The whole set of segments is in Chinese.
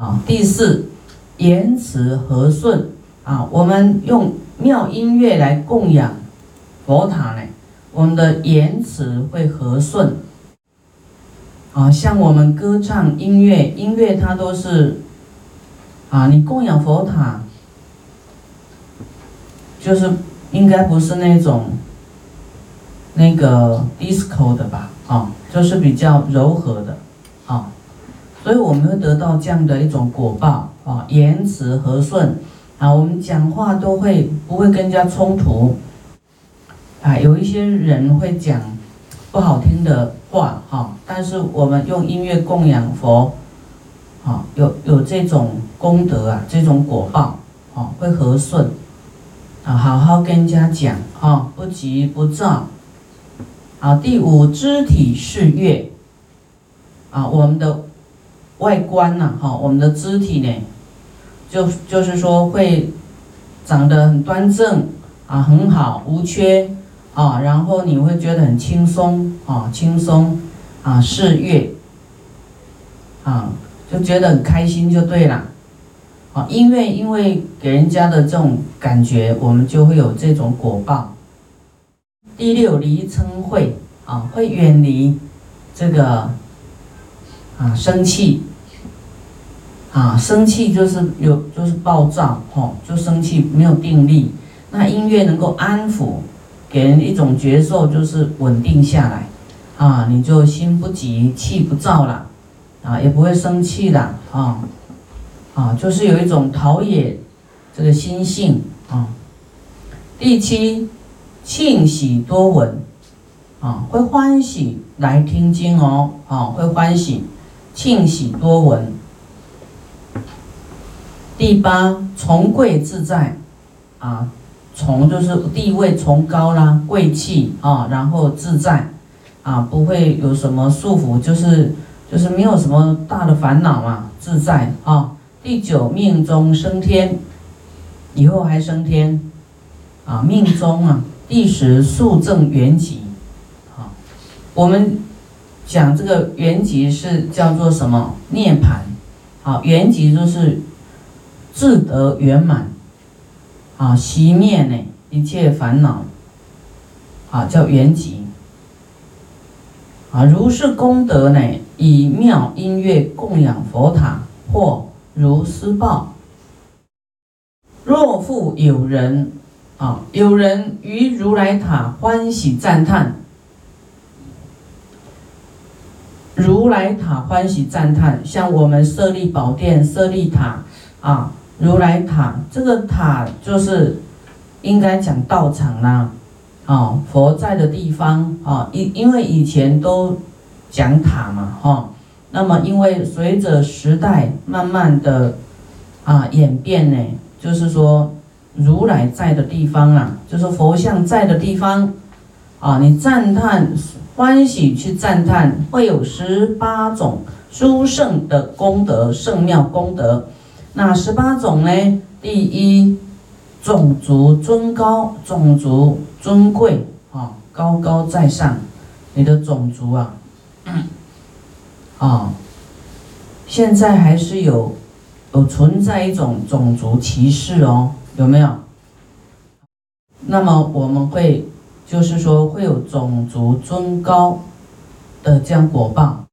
啊。第四，言辞和顺啊，我们用妙音乐来供养佛塔呢，我们的言辞会和顺。啊，像我们歌唱音乐，音乐它都是啊，你供养佛塔，就是应该不是那种那个 disco 的吧？啊，就是比较柔和的，所以我们会得到这样的一种果报啊，言辞和顺啊，我们讲话都会不会跟人家冲突啊，有一些人会讲不好听的。话哈，但是我们用音乐供养佛，啊，有有这种功德啊，这种果报，啊，会和顺，啊，好好跟人家讲，啊，不急不躁，啊，第五肢体是乐，啊，我们的外观呐，哈，我们的肢体呢，就就是说会长得很端正，啊，很好，无缺。啊，然后你会觉得很轻松啊，轻松啊，视乐啊，就觉得很开心就对了。啊，因为因为给人家的这种感觉，我们就会有这种果报。第六离嗔会啊，会远离这个啊生气啊，生气就是有就是暴躁吼，就生气没有定力。那音乐能够安抚。给人一种觉受，就是稳定下来，啊，你就心不急，气不躁了，啊，也不会生气的，啊，啊，就是有一种陶冶这个心性，啊。第七，庆喜多闻，啊，会欢喜来听经哦，啊，会欢喜，庆喜多闻。第八，从贵自在，啊。从就是地位崇高啦，贵气啊，然后自在，啊，不会有什么束缚，就是就是没有什么大的烦恼嘛，自在啊。第九命中升天，以后还升天，啊，命中啊。第十速证原籍，啊，我们讲这个原籍是叫做什么？涅盘，啊，原籍就是自得圆满。啊，熄灭呢一切烦恼，啊，叫圆寂。啊，如是功德呢，以妙音乐供养佛塔，或如施报。若复有人，啊，有人于如来塔欢喜赞叹，如来塔欢喜赞叹，像我们设立宝殿、设立塔，啊。如来塔，这个塔就是应该讲道场啦，啊，佛在的地方啊，因因为以前都讲塔嘛，哈，那么因为随着时代慢慢的啊演变呢，就是说如来在的地方啊，就是佛像在的地方啊，你赞叹欢喜去赞叹，会有十八种殊胜的功德，圣妙功德。那十八种呢？第一，种族尊高，种族尊贵啊，高高在上。你的种族啊，啊，现在还是有有存在一种种族歧视哦，有没有？那么我们会就是说会有种族尊高的这样果报。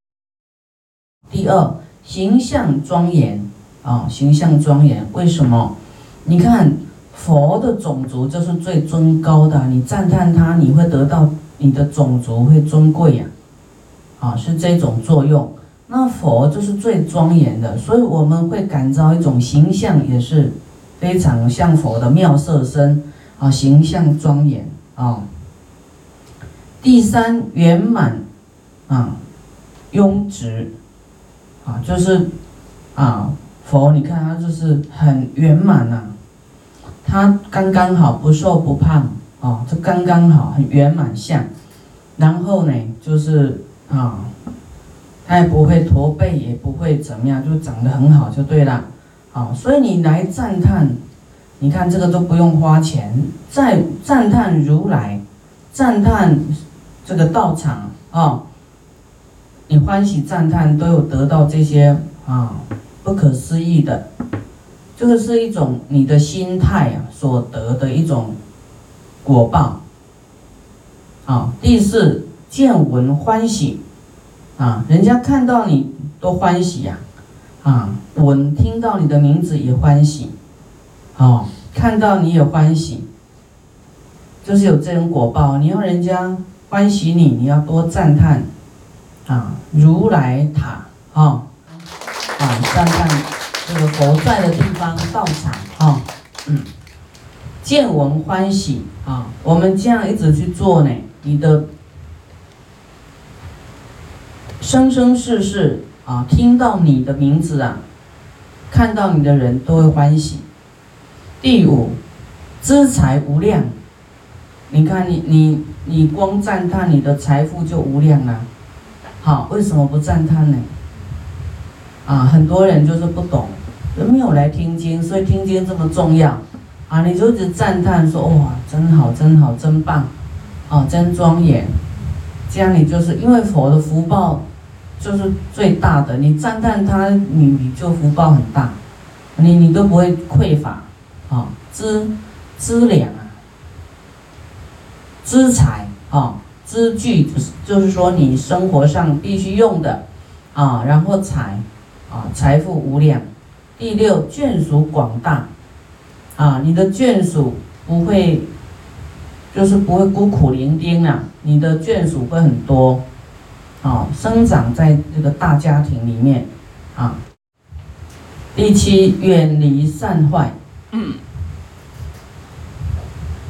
第二，形象庄严。啊，形象庄严，为什么？你看佛的种族就是最尊高的，你赞叹他，你会得到你的种族会尊贵呀，啊，是这种作用。那佛就是最庄严的，所以我们会感召一种形象，也是非常像佛的妙色身啊，形象庄严啊。第三圆满啊，雍直啊，就是啊。佛，你看他就是很圆满呐，他刚刚好，不瘦不胖，哦，这刚刚好，很圆满相。然后呢，就是啊，他也不会驼背，也不会怎么样，就长得很好就对了，啊，所以你来赞叹，你看这个都不用花钱，在赞叹如来，赞叹这个道场啊，你欢喜赞叹都有得到这些啊。不可思议的。这个是一种你的心态啊所得的一种果报。啊，第四见闻欢喜，啊，人家看到你都欢喜呀，啊，闻听到你的名字也欢喜，哦，看到你也欢喜，就是有这种果报。你要人家欢喜你，你要多赞叹，啊，如来塔，啊，啊，赞叹这个佛在的地方道场，啊，嗯，见闻欢喜，啊，我们这样一直去做呢。你的生生世世啊，听到你的名字啊，看到你的人都会欢喜。第五，资财无量。你看你你你光赞叹你的财富就无量了。好，为什么不赞叹呢？啊，很多人就是不懂，没有来听经，所以听经这么重要啊！你就一直赞叹说哇，真好，真好，真棒。哦，真庄严，这样你就是因为佛的福报就是最大的，你赞叹他，你你就福报很大，你你都不会匮乏，啊，资资粮啊，资财啊，资具就是就是说你生活上必须用的，啊，然后财，啊，财富无量，第六眷属广大，啊，你的眷属不会。就是不会孤苦伶仃啊，你的眷属会很多，啊，生长在这个大家庭里面，啊。第七，远离善坏，嗯，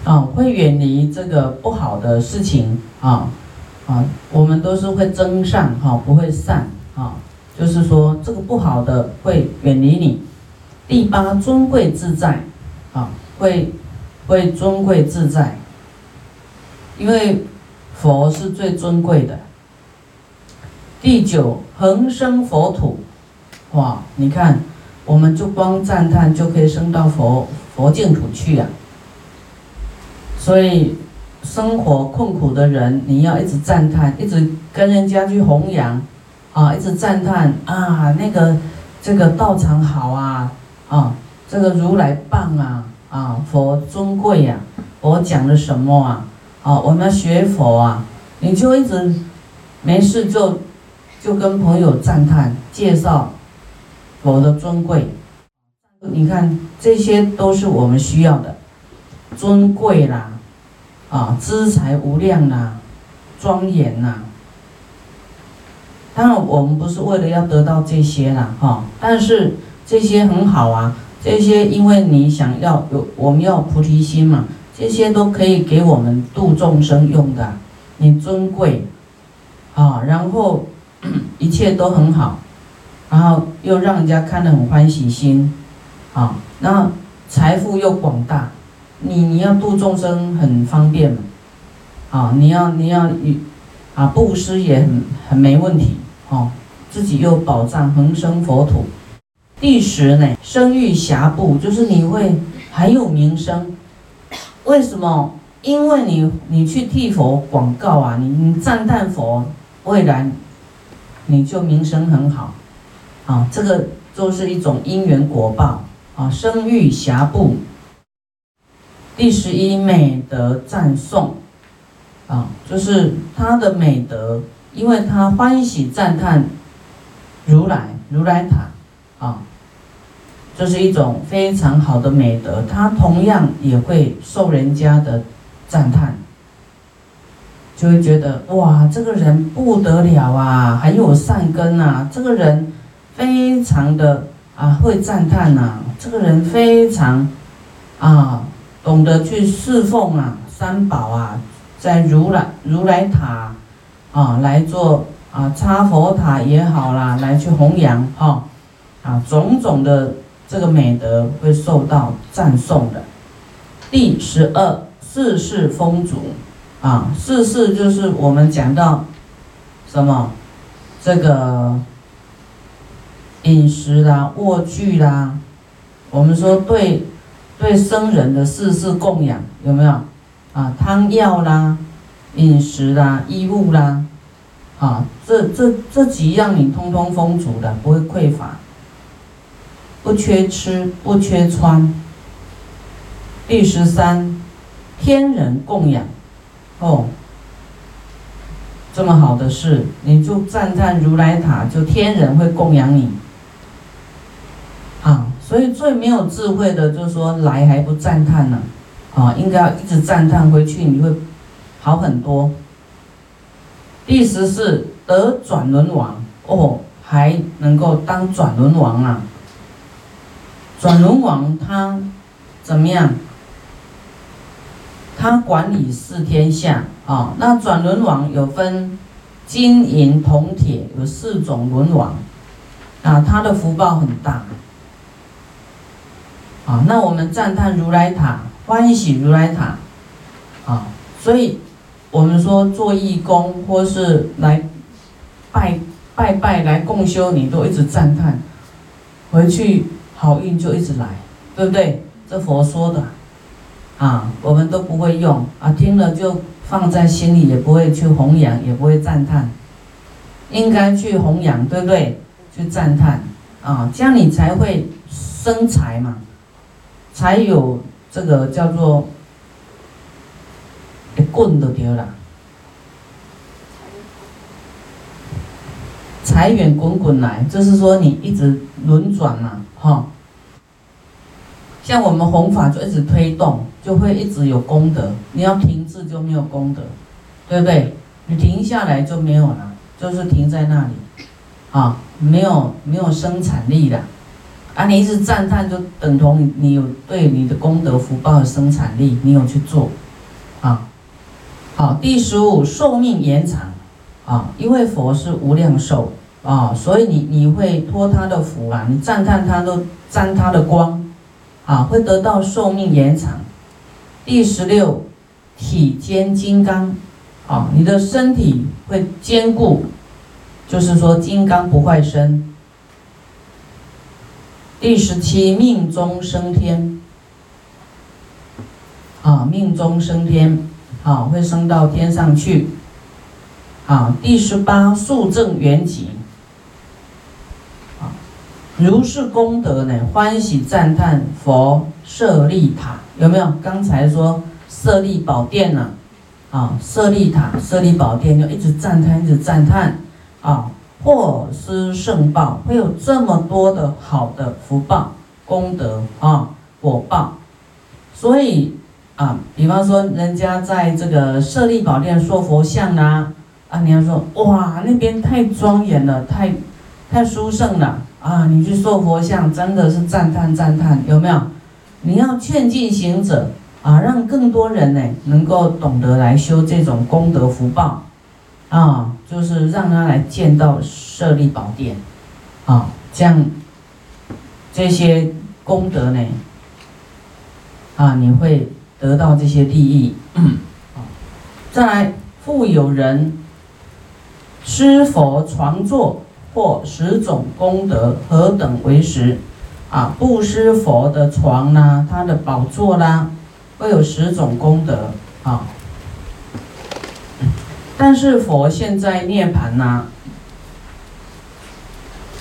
啊，会远离这个不好的事情，啊，啊，我们都是会增善，哈，不会善，啊，就是说这个不好的会远离你。第八，尊贵自在，啊，会会尊贵自在。因为佛是最尊贵的。第九，恒生佛土，哇！你看，我们就光赞叹就可以升到佛佛净土去啊。所以，生活困苦的人，你要一直赞叹，一直跟人家去弘扬，啊，一直赞叹啊，那个这个道场好啊，啊，这个如来棒啊，啊，佛尊贵呀，佛讲了什么啊？啊，我们学佛啊，你就一直没事就就跟朋友赞叹介绍佛的尊贵，你看这些都是我们需要的，尊贵啦，啊，资财无量啦，庄严呐。当然我们不是为了要得到这些啦，哈，但是这些很好啊，这些因为你想要有我们要菩提心嘛。这些都可以给我们度众生用的，你尊贵，啊，然后 一切都很好，然后又让人家看得很欢喜心，啊，那财富又广大，你你要度众生很方便嘛，啊，你要你要与啊布施也很很没问题，哦，自己又保障恒生佛土。第十呢，声誉遐布，就是你会很有名声。为什么？因为你你去替佛广告啊，你你赞叹佛，未来你就名声很好，啊，这个就是一种因缘果报啊，声誉遐布。第十一美德赞颂，啊，就是他的美德，因为他欢喜赞叹如来如来塔，啊。这是一种非常好的美德，他同样也会受人家的赞叹，就会觉得哇，这个人不得了啊，很有善根呐，这个人非常的啊会赞叹呐，这个人非常啊懂得去侍奉啊三宝啊，在如来如来塔啊来做啊插佛塔也好啦，来去弘扬哈啊种种的。这个美德会受到赞颂的。第十二，世事丰足，啊，世事就是我们讲到什么，这个饮食啦、卧具啦，我们说对对僧人的世事供养有没有？啊，汤药啦、饮食啦、衣物啦，啊，这这这几样你通通丰足的，不会匮乏。不缺吃，不缺穿。第十三，天人供养，哦，这么好的事，你就赞叹如来塔，就天人会供养你。啊，所以最没有智慧的，就是说来还不赞叹呢，啊，应该要一直赞叹回去，你会好很多。第十四，得转轮王，哦，还能够当转轮王啊。转轮王他怎么样？他管理四天下啊。那转轮王有分金银铜铁，有四种轮王啊。他的福报很大啊。那我们赞叹如来塔，欢喜如来塔啊。所以，我们说做义工或是来拜拜拜来共修，你都一直赞叹，回去。好运就一直来，对不对？这佛说的，啊，我们都不会用啊，听了就放在心里，也不会去弘扬，也不会赞叹，应该去弘扬，对不对？去赞叹，啊，这样你才会生财嘛，才有这个叫做一棍都丢了，财源滚滚来，就是说你一直轮转嘛。哈，像我们弘法就一直推动，就会一直有功德。你要停滞就没有功德，对不对？你停下来就没有了，就是停在那里，啊，没有没有生产力的。啊，你一直赞叹，就等同你你有对你的功德福报的生产力，你有去做，啊，好，第十五寿命延长，啊，因为佛是无量寿。啊，所以你你会托他的福啊，你赞叹他都沾他的光，啊，会得到寿命延长。第十六，体坚金刚，啊，你的身体会坚固，就是说金刚不坏身。第十七，命中升天，啊，命中升天，啊，会升到天上去。啊，第十八，速证圆寂。如是功德呢？欢喜赞叹佛舍利塔有没有？刚才说舍利宝殿呢？啊，舍利塔、舍利宝殿就一直赞叹，一直赞叹啊！获施圣报，会有这么多的好的福报、功德啊、果报。所以啊，比方说人家在这个舍利宝殿说佛像啊，啊，你要说哇，那边太庄严了，太太殊胜了。啊，你去塑佛像，真的是赞叹赞叹，有没有？你要劝进行者啊，让更多人呢能够懂得来修这种功德福报，啊，就是让他来见到舍利宝殿，啊，这样这些功德呢，啊，你会得到这些利益。再来，复有人施佛床座。或十种功德何等为十？啊，布施佛的床啦，他的宝座啦，会有十种功德啊。但是佛现在涅盘呐，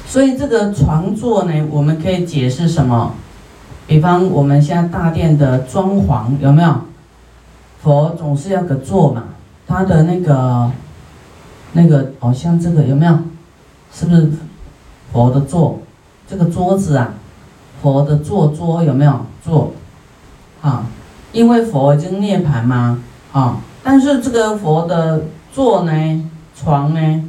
所以这个床座呢，我们可以解释什么？比方我们现在大殿的装潢有没有？佛总是要个座嘛，他的那个那个哦，像这个有没有？是不是佛的座？这个桌子啊，佛的坐桌有没有坐？啊，因为佛已经涅盘嘛，啊，但是这个佛的座呢，床呢，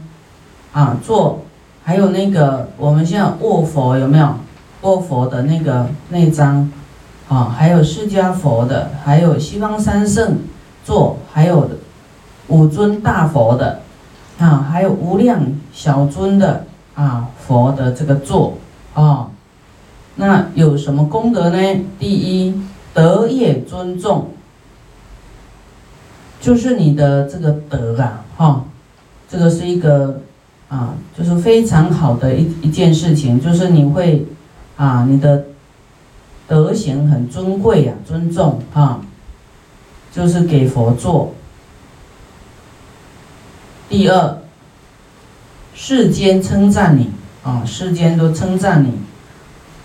啊，坐，还有那个我们现在卧佛有没有？卧佛的那个那张，啊，还有释迦佛的，还有西方三圣座，还有五尊大佛的。啊，还有无量小尊的啊，佛的这个座啊，那有什么功德呢？第一，德业尊重，就是你的这个德啊，哈，这个是一个啊，就是非常好的一一件事情，就是你会啊，你的德行很尊贵呀，尊重啊，就是给佛做。第二，世间称赞你啊，世间都称赞你，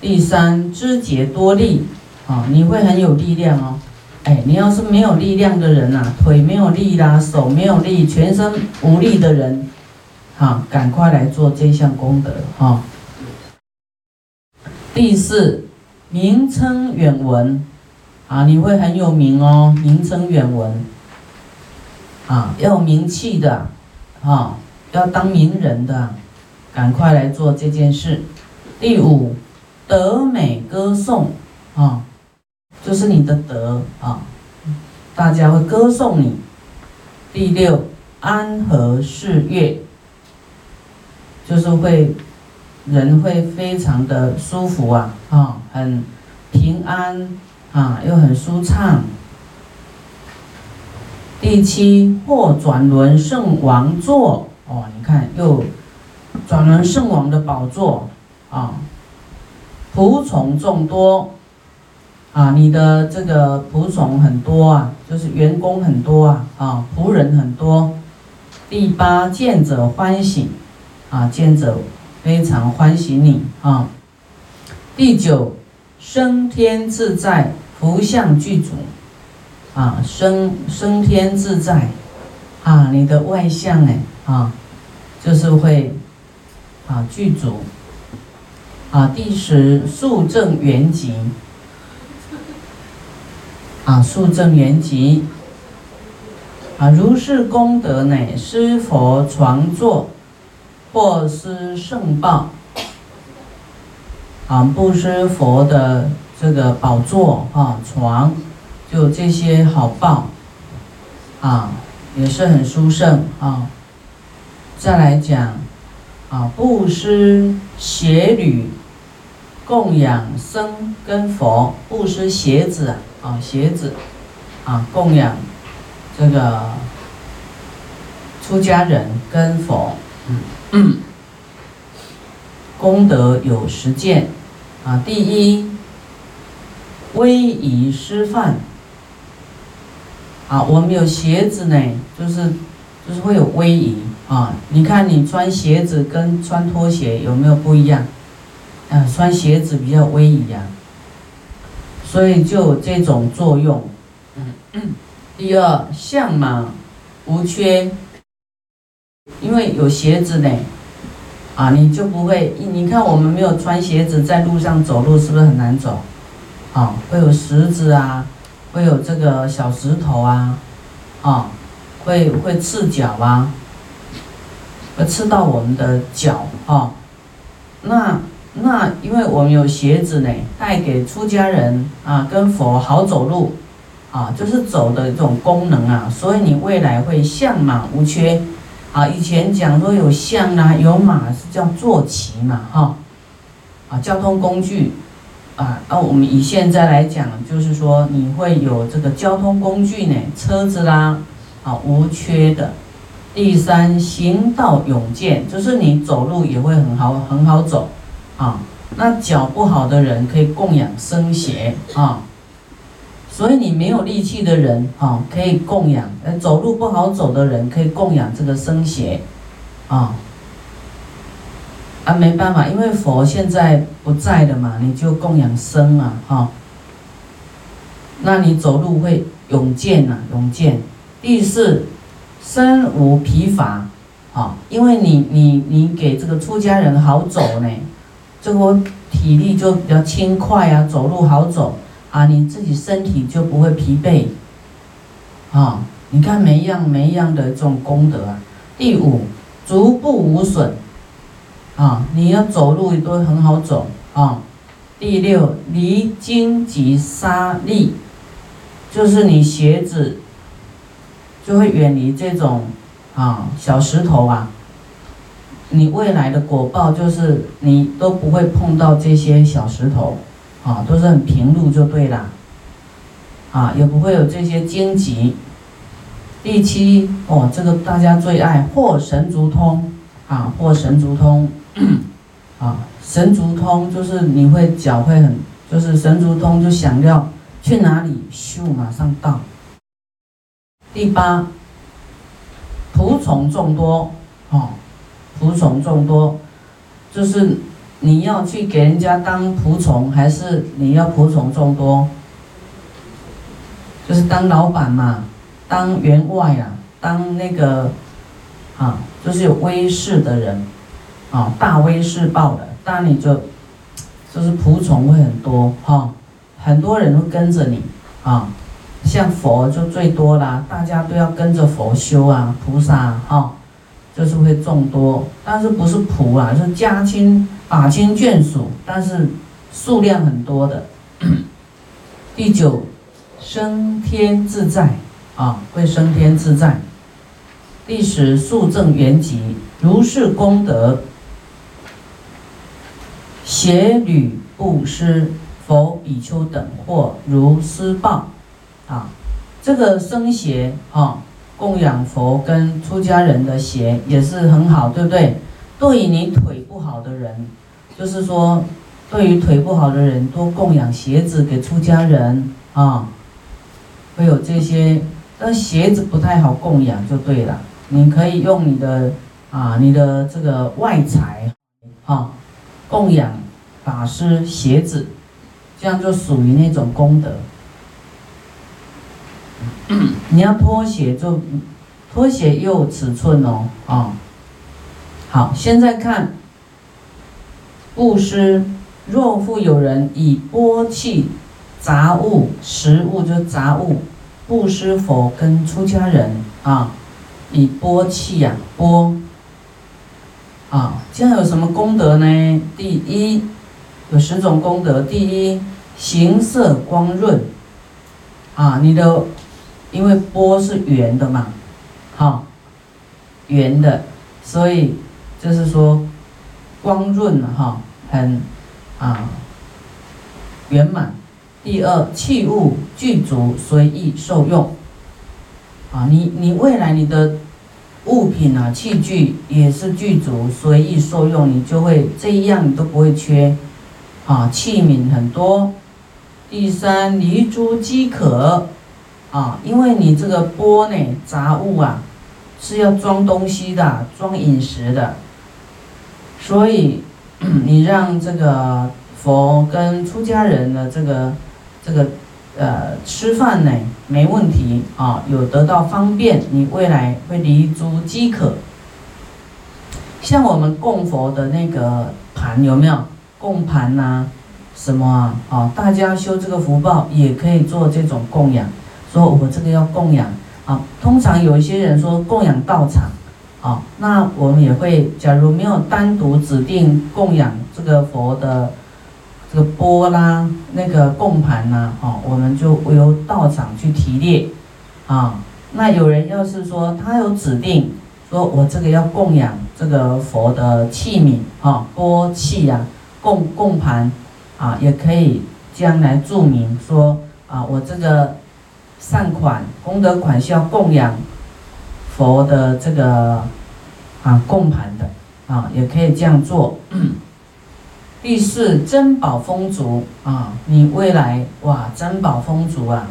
第三，肢节多力，啊，你会很有力量哦。哎，你要是没有力量的人呐，腿没有力啦，手没有力，全身无力的人，哈，赶快来做这项功德哈。第四，名称远闻，啊，你会很有名哦，名称远闻，啊，要有名气的，啊，要当名人的，赶快来做这件事。第五。德美歌颂啊，就是你的德啊，大家会歌颂你。第六，安和事业，就是会人会非常的舒服啊啊，很平安啊，又很舒畅。第七，或转轮圣王座哦，你看又转轮圣王的宝座啊。仆从众多，啊，你的这个仆从很多啊，就是员工很多啊，啊，仆人很多。第八，见者欢喜，啊，见者非常欢喜你啊。第九，升天自在，福相具足，啊，升升天自在，啊，你的外相哎，啊，就是会，啊，具足。啊，第十速正圆寂。啊，速正圆寂。啊，如是功德呢，施佛床座，或施圣报。啊，布施佛的这个宝座啊，床，就这些好报。啊，也是很殊胜啊。再来讲，啊，布施鞋履。供养僧跟佛，布施鞋子，啊鞋子，啊供养这个出家人跟佛，嗯。嗯，功德有实践，啊第一，威仪师范，啊我们有鞋子呢，就是就是会有威仪。啊，你看你穿鞋子跟穿拖鞋有没有不一样？啊，穿鞋子比较威仪啊，所以就有这种作用。嗯。第二，相马无缺，因为有鞋子呢，啊，你就不会。你看我们没有穿鞋子在路上走路，是不是很难走？啊，会有石子啊，会有这个小石头啊，啊，会会刺脚啊，会刺到我们的脚啊，那。那因为我们有鞋子呢，带给出家人啊，跟佛好走路，啊，就是走的这种功能啊，所以你未来会相马无缺，啊，以前讲说有象啊，有马是叫坐骑嘛，哈，啊，交通工具，啊，那我们以现在来讲，就是说你会有这个交通工具呢，车子啦，啊，无缺的。第三，行道勇健，就是你走路也会很好，很好走。啊，那脚不好的人可以供养僧鞋啊，所以你没有力气的人啊，可以供养；呃，走路不好走的人可以供养这个僧鞋，啊，啊，没办法，因为佛现在不在的嘛，你就供养僧啊，哈，那你走路会勇健呐，勇健。第四，身无疲乏，啊，因为你你你给这个出家人好走呢。这个体力就比较轻快啊，走路好走啊，你自己身体就不会疲惫啊。你看每一样每一样的这种功德啊。第五，足部无损啊，你要走路都很好走啊。第六，离荆棘沙砾，就是你鞋子就会远离这种啊小石头啊。你未来的果报就是你都不会碰到这些小石头，啊，都是很平路就对了，啊，也不会有这些荆棘。第七，哦，这个大家最爱，或神足通，啊，或神足通，啊，神足通就是你会脚会很，就是神足通就想要去哪里，咻，马上到。第八，仆从众多，哦。仆从众多，就是你要去给人家当仆从，还是你要仆从众多？就是当老板嘛，当员外啊，当那个啊，就是有威势的人啊，大威势报的，那你就就是仆从会很多哈，很多人会跟着你啊。像佛就最多啦，大家都要跟着佛修啊，菩萨哈，就是会众多，但是不是仆啊，是家亲、法亲眷属，但是数量很多的。第九，升天自在啊，会升天自在。第十，速正圆寂，如是功德，邪履布施，佛比丘等或如施报。啊，这个僧鞋啊，供养佛跟出家人的鞋也是很好，对不对？对于你腿不好的人，就是说，对于腿不好的人，多供养鞋子给出家人啊，会有这些。但鞋子不太好供养，就对了。你可以用你的啊，你的这个外财啊，供养法师鞋子，这样就属于那种功德。你要拖鞋就，拖鞋也有尺寸哦，啊，好，现在看，布施，若复有人以波器杂物食物就杂物，布施佛跟出家人啊，以波器呀波，啊，这样有什么功德呢？第一，有十种功德，第一，形色光润，啊，你的。因为波是圆的嘛，好，圆的，所以就是说光润哈，很啊圆满。第二，器物具足，随意受用。啊，你你未来你的物品啊器具也是具足，随意受用，你就会这一样你都不会缺。啊，器皿很多。第三，离诸饥渴。啊，因为你这个钵呢，杂物啊，是要装东西的，装饮食的，所以 你让这个佛跟出家人的这个这个呃吃饭呢没问题啊，有得到方便，你未来会离诸饥渴。像我们供佛的那个盘有没有供盘呐？什么啊？啊，大家修这个福报也可以做这种供养。说我这个要供养啊，通常有一些人说供养道场，啊，那我们也会，假如没有单独指定供养这个佛的这个钵啦，那个供盘呐，哦，我们就由道场去提列，啊，那有人要是说他有指定，说我这个要供养这个佛的器皿，啊，钵器呀，供供盘，啊，也可以将来注明说啊，我这个。善款功德款是要供养佛的这个啊供盘的啊，也可以这样做。第四，珍宝丰足啊，你未来哇，珍宝丰足啊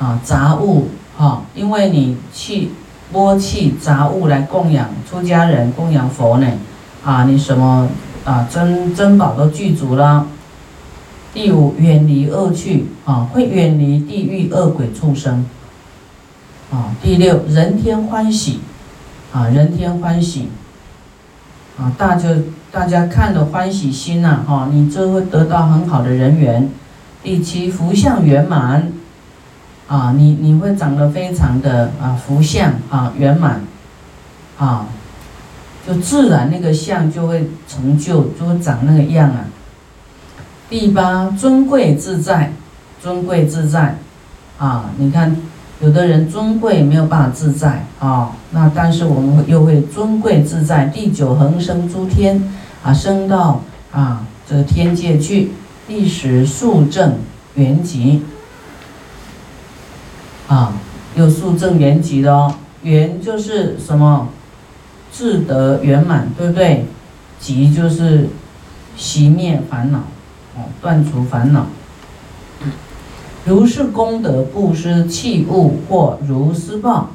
啊，杂物哈，因为你去拨弃杂物来供养出家人，供养佛呢啊，你什么啊珍珍宝都具足了。第五，远离恶趣啊，会远离地狱恶鬼畜生啊。第六，人天欢喜啊，人天欢喜啊，大家大家看的欢喜心呐，哈，你就会得到很好的人缘。第七，福相圆满啊，你你会长得非常的啊福相啊圆满啊，就自然那个相就会成就，就会长那个样啊。第八，尊贵自在，尊贵自在，啊，你看，有的人尊贵没有办法自在啊，那但是我们又会尊贵自在。第九，恒生诸天，啊，升到啊这个天界去。第十，速正圆寂，啊，有速正圆寂的哦，圆就是什么，智德圆满，对不对？寂就是熄灭烦恼。哦，断除烦恼。如是功德布施器物或如施报，